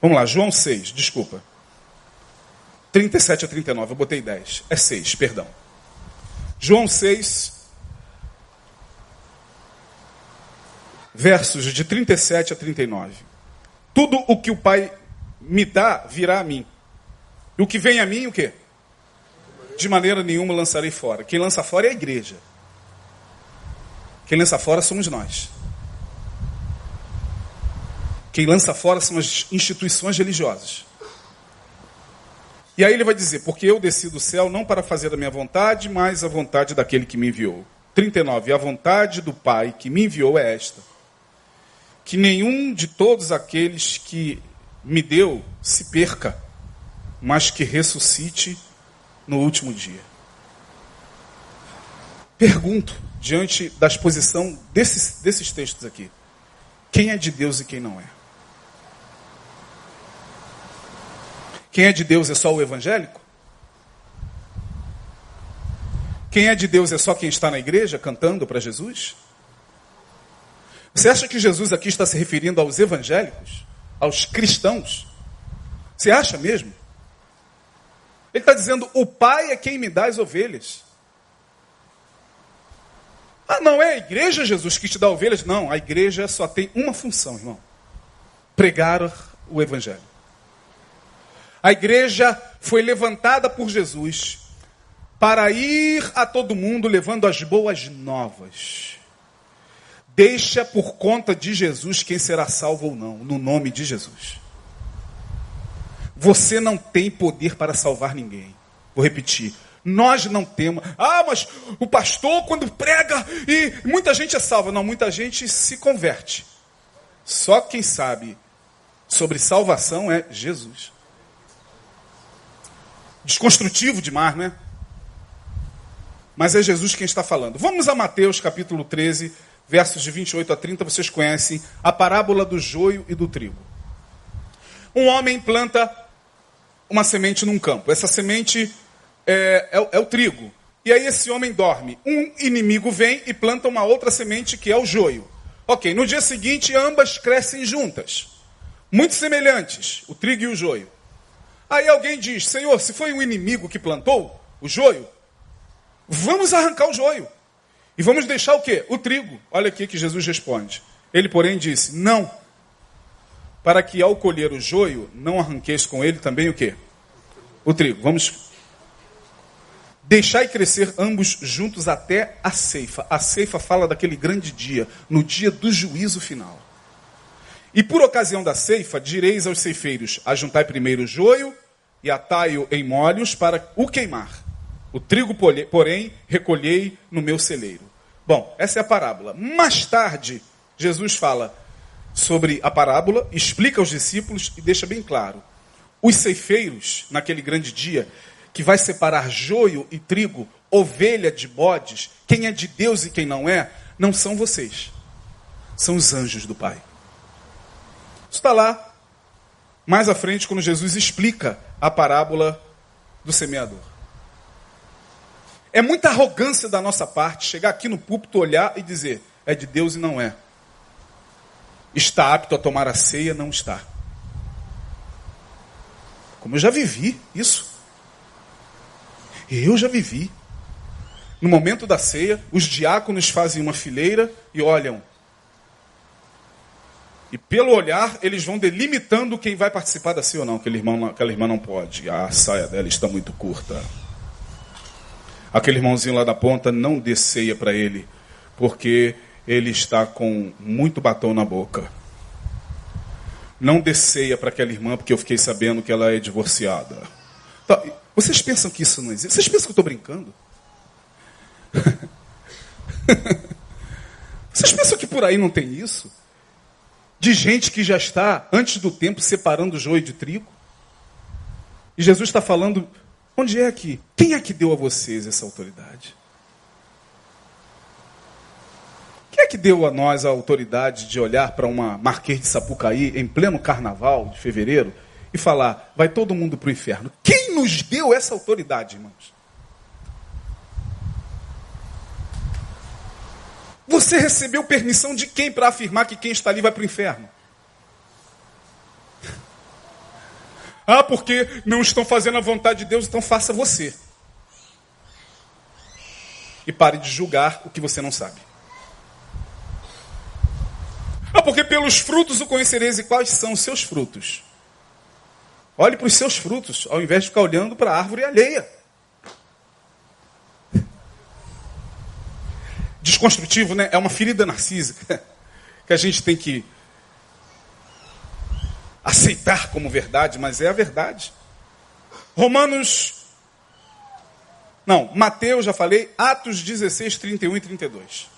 Vamos lá, João 6, desculpa. 37 a 39, eu botei 10. É 6, perdão. João 6, versos de 37 a 39. Tudo o que o Pai me dá virá a mim. E o que vem a mim, o quê? De maneira nenhuma lançarei fora. Quem lança fora é a igreja. Quem lança fora somos nós. Quem lança fora são as instituições religiosas. E aí ele vai dizer: Porque eu desci do céu não para fazer a minha vontade, mas a vontade daquele que me enviou. 39. A vontade do Pai que me enviou é esta: que nenhum de todos aqueles que me deu se perca, mas que ressuscite no último dia. Pergunto, diante da exposição desses, desses textos aqui: quem é de Deus e quem não é? Quem é de Deus é só o evangélico? Quem é de Deus é só quem está na igreja cantando para Jesus? Você acha que Jesus aqui está se referindo aos evangélicos? Aos cristãos? Você acha mesmo? Ele está dizendo: o Pai é quem me dá as ovelhas. Ah, não é a igreja, Jesus, que te dá ovelhas? Não, a igreja só tem uma função, irmão: pregar o Evangelho. A igreja foi levantada por Jesus para ir a todo mundo levando as boas novas. Deixa por conta de Jesus quem será salvo ou não, no nome de Jesus. Você não tem poder para salvar ninguém. Vou repetir. Nós não temos. Ah, mas o pastor, quando prega e muita gente é salva. Não, muita gente se converte. Só quem sabe sobre salvação é Jesus. Desconstrutivo demais, né? Mas é Jesus quem está falando. Vamos a Mateus capítulo 13, versos de 28 a 30. Vocês conhecem a parábola do joio e do trigo. Um homem planta uma semente num campo. Essa semente é, é, é, o trigo. E aí esse homem dorme. Um inimigo vem e planta uma outra semente que é o joio. Ok, no dia seguinte ambas crescem juntas. Muito semelhantes, o trigo e o joio. Aí alguém diz: Senhor, se foi um inimigo que plantou o joio, vamos arrancar o joio. E vamos deixar o quê? O trigo. Olha aqui que Jesus responde. Ele, porém, disse: Não para que ao colher o joio, não arranqueis com ele também o quê? O trigo. Vamos. Deixai crescer ambos juntos até a ceifa. A ceifa fala daquele grande dia, no dia do juízo final. E por ocasião da ceifa, direis aos ceifeiros: ajuntai primeiro o joio e atai-o em molhos para o queimar. O trigo, porém, recolhei no meu celeiro. Bom, essa é a parábola. Mais tarde, Jesus fala: sobre a parábola, explica aos discípulos e deixa bem claro: os ceifeiros, naquele grande dia, que vai separar joio e trigo, ovelha de bodes, quem é de Deus e quem não é, não são vocês, são os anjos do Pai. Está lá, mais à frente, quando Jesus explica a parábola do semeador. É muita arrogância da nossa parte chegar aqui no púlpito, olhar e dizer: é de Deus e não é. Está apto a tomar a ceia? Não está. Como eu já vivi isso. Eu já vivi. No momento da ceia, os diáconos fazem uma fileira e olham. E pelo olhar, eles vão delimitando quem vai participar da ceia ou não. Aquele irmão, aquela irmã não pode. A saia dela está muito curta. Aquele irmãozinho lá da ponta, não dê ceia para ele, porque ele está com muito batom na boca. Não desceia para aquela irmã, porque eu fiquei sabendo que ela é divorciada. Tá, vocês pensam que isso não existe? Vocês pensam que eu estou brincando? Vocês pensam que por aí não tem isso? De gente que já está, antes do tempo, separando joio de trigo? E Jesus está falando, onde é que? Quem é que deu a vocês essa autoridade? Quem é que deu a nós a autoridade de olhar para uma Marquês de Sapucaí em pleno carnaval de fevereiro e falar, vai todo mundo para o inferno? Quem nos deu essa autoridade, irmãos? Você recebeu permissão de quem para afirmar que quem está ali vai para o inferno? Ah, porque não estão fazendo a vontade de Deus, então faça você. E pare de julgar o que você não sabe. Ah, porque pelos frutos o conhecereis e quais são os seus frutos. Olhe para os seus frutos, ao invés de ficar olhando para a árvore alheia. Desconstrutivo, né? É uma ferida narcísica que a gente tem que aceitar como verdade, mas é a verdade. Romanos. Não, Mateus, já falei, Atos 16, 31 e 32.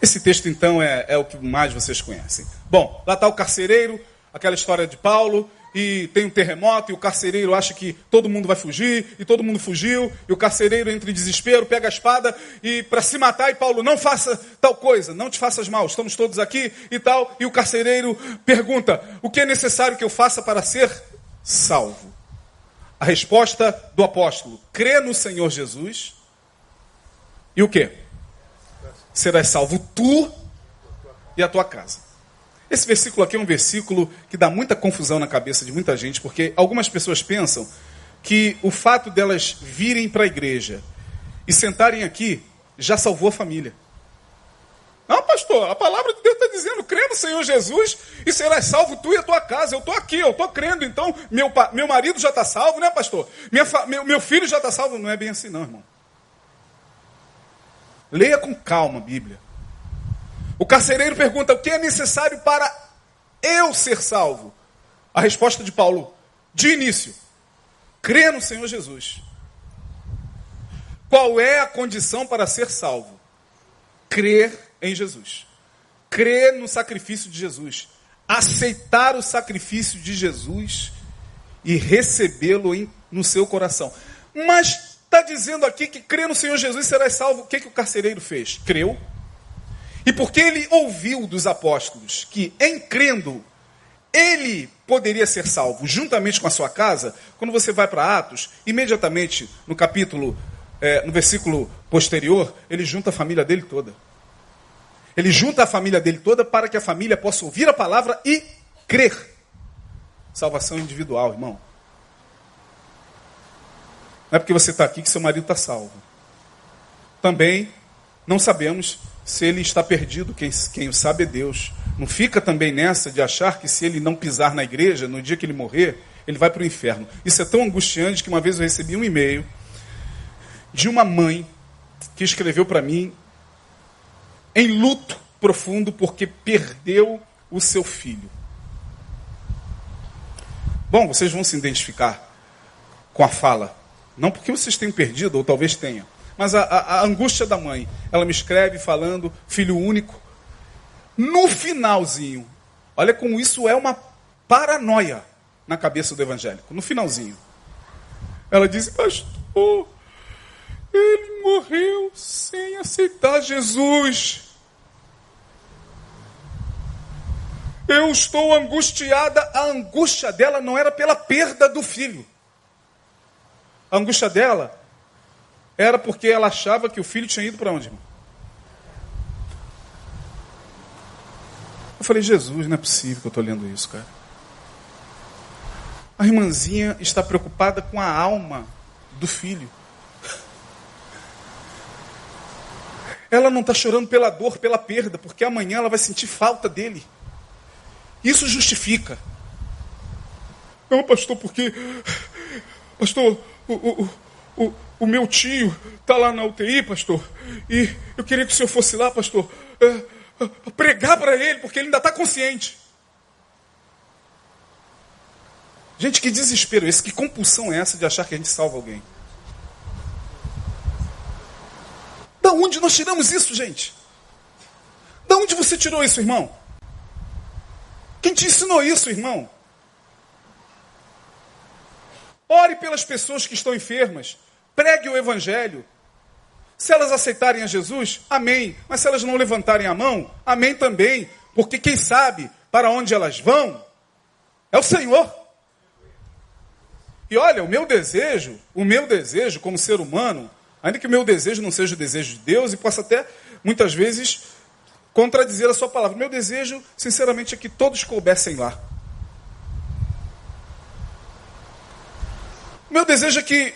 Esse texto, então, é, é o que mais vocês conhecem. Bom, lá está o carcereiro, aquela história de Paulo, e tem um terremoto, e o carcereiro acha que todo mundo vai fugir, e todo mundo fugiu, e o carcereiro entra em desespero, pega a espada e para se matar, e Paulo, não faça tal coisa, não te faças mal, estamos todos aqui e tal. E o carcereiro pergunta: o que é necessário que eu faça para ser salvo? A resposta do apóstolo: crê no Senhor Jesus. E o que? serás salvo tu e a tua casa. Esse versículo aqui é um versículo que dá muita confusão na cabeça de muita gente, porque algumas pessoas pensam que o fato delas virem para a igreja e sentarem aqui já salvou a família. Não, pastor, a palavra de Deus está dizendo: crê no Senhor Jesus e serás salvo tu e a tua casa. Eu estou aqui, eu estou crendo, então meu, meu marido já está salvo, né, pastor? Meu, meu filho já está salvo. Não é bem assim, não, irmão. Leia com calma a Bíblia. O carcereiro pergunta: o que é necessário para eu ser salvo? A resposta de Paulo, de início, crê no Senhor Jesus. Qual é a condição para ser salvo? Crer em Jesus. Crer no sacrifício de Jesus. Aceitar o sacrifício de Jesus e recebê-lo no seu coração. Mas está dizendo aqui que crer no Senhor Jesus será salvo. O que, que o carcereiro fez? Creu. E porque ele ouviu dos apóstolos que, em crendo, ele poderia ser salvo juntamente com a sua casa, quando você vai para Atos, imediatamente no capítulo, é, no versículo posterior, ele junta a família dele toda. Ele junta a família dele toda para que a família possa ouvir a palavra e crer. Salvação individual, irmão. Não é porque você está aqui que seu marido está salvo. Também não sabemos se ele está perdido, quem, quem o sabe é Deus. Não fica também nessa de achar que se ele não pisar na igreja, no dia que ele morrer, ele vai para o inferno. Isso é tão angustiante que uma vez eu recebi um e-mail de uma mãe que escreveu para mim em luto profundo porque perdeu o seu filho. Bom, vocês vão se identificar com a fala. Não porque vocês tenham perdido, ou talvez tenham. Mas a, a, a angústia da mãe. Ela me escreve falando, filho único. No finalzinho. Olha como isso é uma paranoia na cabeça do evangélico. No finalzinho. Ela diz, pastor, ele morreu sem aceitar Jesus. Eu estou angustiada. A angústia dela não era pela perda do filho. A angústia dela era porque ela achava que o filho tinha ido para onde? Eu falei, Jesus, não é possível que eu estou lendo isso, cara. A irmãzinha está preocupada com a alma do filho. Ela não está chorando pela dor, pela perda, porque amanhã ela vai sentir falta dele. Isso justifica. Não, pastor, porque. Pastor, o, o, o, o meu tio está lá na UTI, pastor, e eu queria que o senhor fosse lá, pastor, é, é, pregar para ele, porque ele ainda está consciente. Gente, que desespero esse, que compulsão é essa de achar que a gente salva alguém? Da onde nós tiramos isso, gente? Da onde você tirou isso, irmão? Quem te ensinou isso, irmão? Ore pelas pessoas que estão enfermas. Pregue o Evangelho. Se elas aceitarem a Jesus, amém. Mas se elas não levantarem a mão, amém também. Porque quem sabe para onde elas vão é o Senhor. E olha, o meu desejo, o meu desejo como ser humano, ainda que o meu desejo não seja o desejo de Deus e possa até muitas vezes contradizer a sua palavra. Meu desejo, sinceramente, é que todos coubessem lá. Meu desejo é que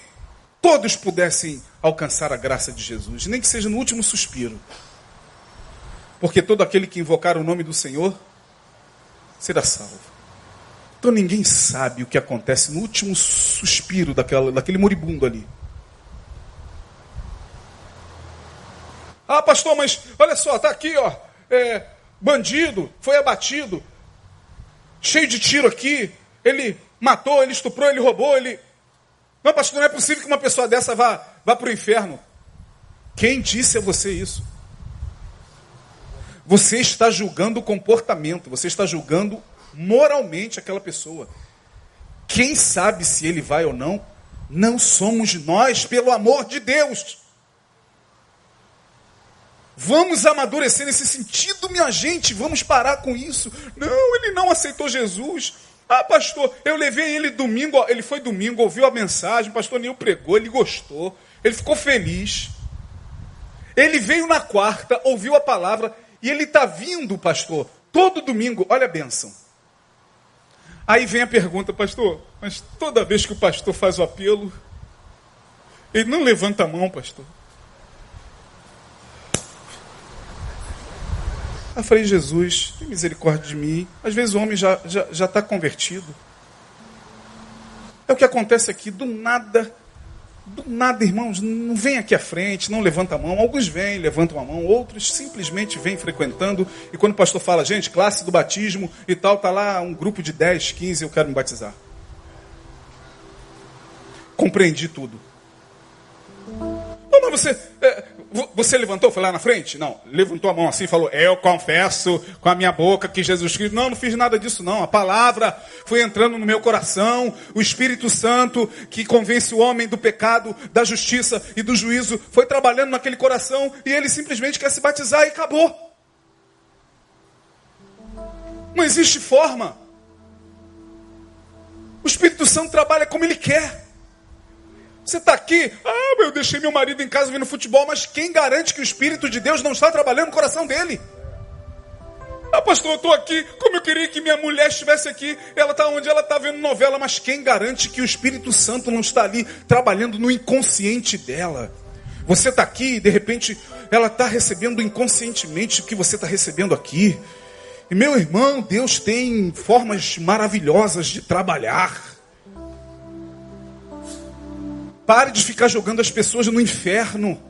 todos pudessem alcançar a graça de Jesus, nem que seja no último suspiro. Porque todo aquele que invocar o nome do Senhor será salvo. Então ninguém sabe o que acontece no último suspiro daquela, daquele moribundo ali. Ah, pastor, mas olha só, está aqui, ó é, bandido, foi abatido, cheio de tiro aqui, ele matou, ele estuprou, ele roubou, ele. Não, pastor, não é possível que uma pessoa dessa vá, vá para o inferno. Quem disse a você isso? Você está julgando o comportamento, você está julgando moralmente aquela pessoa. Quem sabe se ele vai ou não, não somos nós, pelo amor de Deus. Vamos amadurecer nesse sentido, minha gente. Vamos parar com isso. Não, ele não aceitou Jesus. Ah, pastor, eu levei ele domingo. Ele foi domingo, ouviu a mensagem. Pastor Nil pregou, ele gostou. Ele ficou feliz. Ele veio na quarta, ouviu a palavra E ele está vindo, pastor, todo domingo. Olha a bênção. Aí vem a pergunta, pastor, mas toda vez que o pastor faz o apelo, ele não levanta a mão, pastor. Eu falei, Jesus, tem misericórdia de mim. Às vezes o homem já está já, já tá convertido. É o que acontece aqui, do nada, do nada, irmãos, não vem aqui à frente, não levanta a mão. Alguns vêm, levantam a mão, outros simplesmente vêm frequentando. E quando o pastor fala, gente, classe do batismo e tal, tá lá um grupo de 10, 15, eu quero me batizar. Compreendi tudo. Oh, mas você, é, você levantou, foi lá na frente? Não, levantou a mão assim e falou: Eu confesso com a minha boca que Jesus Cristo. Não, não fiz nada disso, não. A palavra foi entrando no meu coração. O Espírito Santo, que convence o homem do pecado, da justiça e do juízo, foi trabalhando naquele coração e ele simplesmente quer se batizar e acabou. Não existe forma. O Espírito Santo trabalha como ele quer. Você está aqui, ah, eu deixei meu marido em casa vendo futebol, mas quem garante que o Espírito de Deus não está trabalhando no coração dele? Ah, pastor, eu estou aqui, como eu queria que minha mulher estivesse aqui. Ela está onde? Ela está vendo novela, mas quem garante que o Espírito Santo não está ali trabalhando no inconsciente dela? Você está aqui e de repente ela está recebendo inconscientemente o que você está recebendo aqui. E meu irmão, Deus tem formas maravilhosas de trabalhar. Pare de ficar jogando as pessoas no inferno.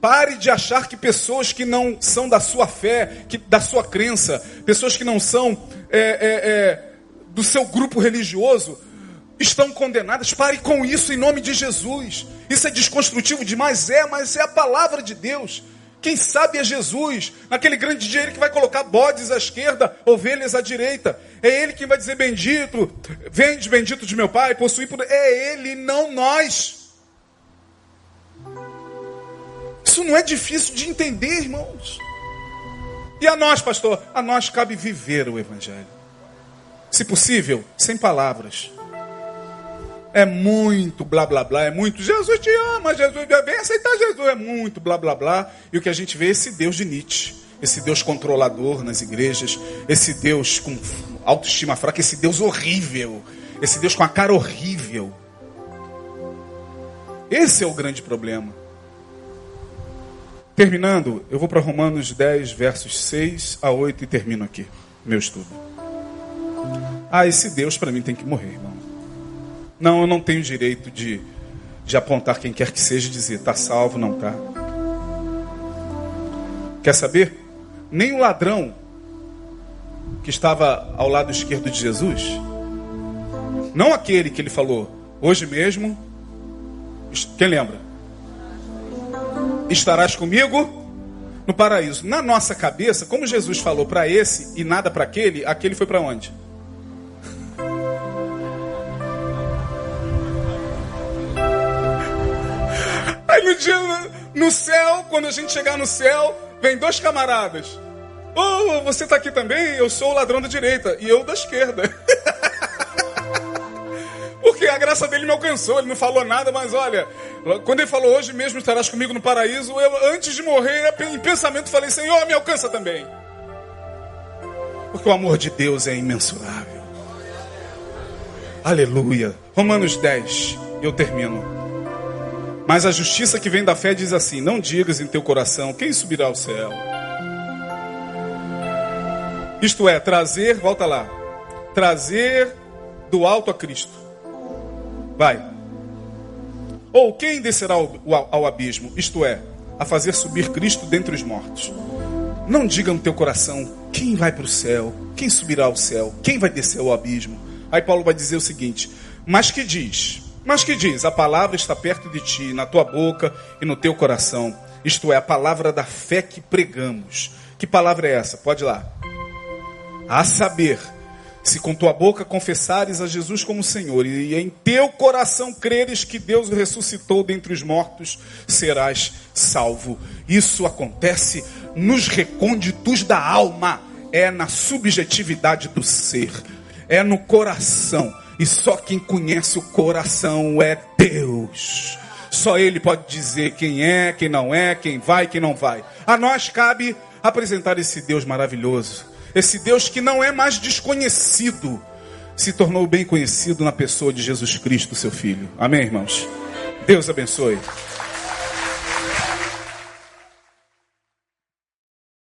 Pare de achar que pessoas que não são da sua fé, que, da sua crença, pessoas que não são é, é, é, do seu grupo religioso, estão condenadas. Pare com isso em nome de Jesus. Isso é desconstrutivo demais, é, mas é a palavra de Deus. Quem sabe é Jesus, naquele grande dia ele que vai colocar bodes à esquerda, ovelhas à direita. É ele quem vai dizer bendito, vende bendito de meu pai, possui por é ele, não nós. Isso não é difícil de entender, irmãos. E a nós, pastor, a nós cabe viver o evangelho. Se possível, sem palavras. É muito blá blá blá, é muito Jesus te ama, Jesus vem aceitar Jesus, é muito blá blá blá. E o que a gente vê é esse Deus de Nietzsche, esse Deus controlador nas igrejas, esse Deus com autoestima fraca, esse Deus horrível, esse Deus com a cara horrível. Esse é o grande problema. Terminando, eu vou para Romanos 10, versos 6 a 8 e termino aqui meu estudo. Ah, esse Deus para mim tem que morrer, irmão. Não, eu não tenho direito de, de apontar quem quer que seja e dizer, está salvo, não está. Quer saber? Nem o ladrão que estava ao lado esquerdo de Jesus, não aquele que ele falou, hoje mesmo, quem lembra? Estarás comigo no paraíso. Na nossa cabeça, como Jesus falou para esse e nada para aquele, aquele foi para onde? Aí no dia no céu, quando a gente chegar no céu, vem dois camaradas. Oh, você está aqui também? Eu sou o ladrão da direita e eu da esquerda. Porque a graça dele me alcançou, ele não falou nada, mas olha, quando ele falou hoje mesmo estarás comigo no paraíso, eu antes de morrer, em pensamento falei, Senhor, me alcança também. Porque o amor de Deus é imensurável. Aleluia. Romanos 10, eu termino. Mas a justiça que vem da fé diz assim: Não digas em teu coração, quem subirá ao céu? Isto é, trazer, volta lá, trazer do alto a Cristo. Vai. Ou quem descerá ao, ao, abismo? Isto é, a fazer subir Cristo dentre os mortos. Não diga no teu coração, quem vai para o céu? Quem subirá ao céu? Quem vai descer ao abismo? Aí Paulo vai dizer o seguinte: Mas que diz? Mas que diz? A palavra está perto de ti, na tua boca e no teu coração. Isto é, a palavra da fé que pregamos. Que palavra é essa? Pode ir lá. A saber, se com tua boca confessares a Jesus como Senhor e em teu coração creres que Deus ressuscitou dentre os mortos, serás salvo. Isso acontece nos recônditos da alma, é na subjetividade do ser, é no coração. E só quem conhece o coração é Deus. Só Ele pode dizer quem é, quem não é, quem vai, quem não vai. A nós cabe apresentar esse Deus maravilhoso, esse Deus que não é mais desconhecido, se tornou bem conhecido na pessoa de Jesus Cristo, seu Filho. Amém, irmãos? Deus abençoe.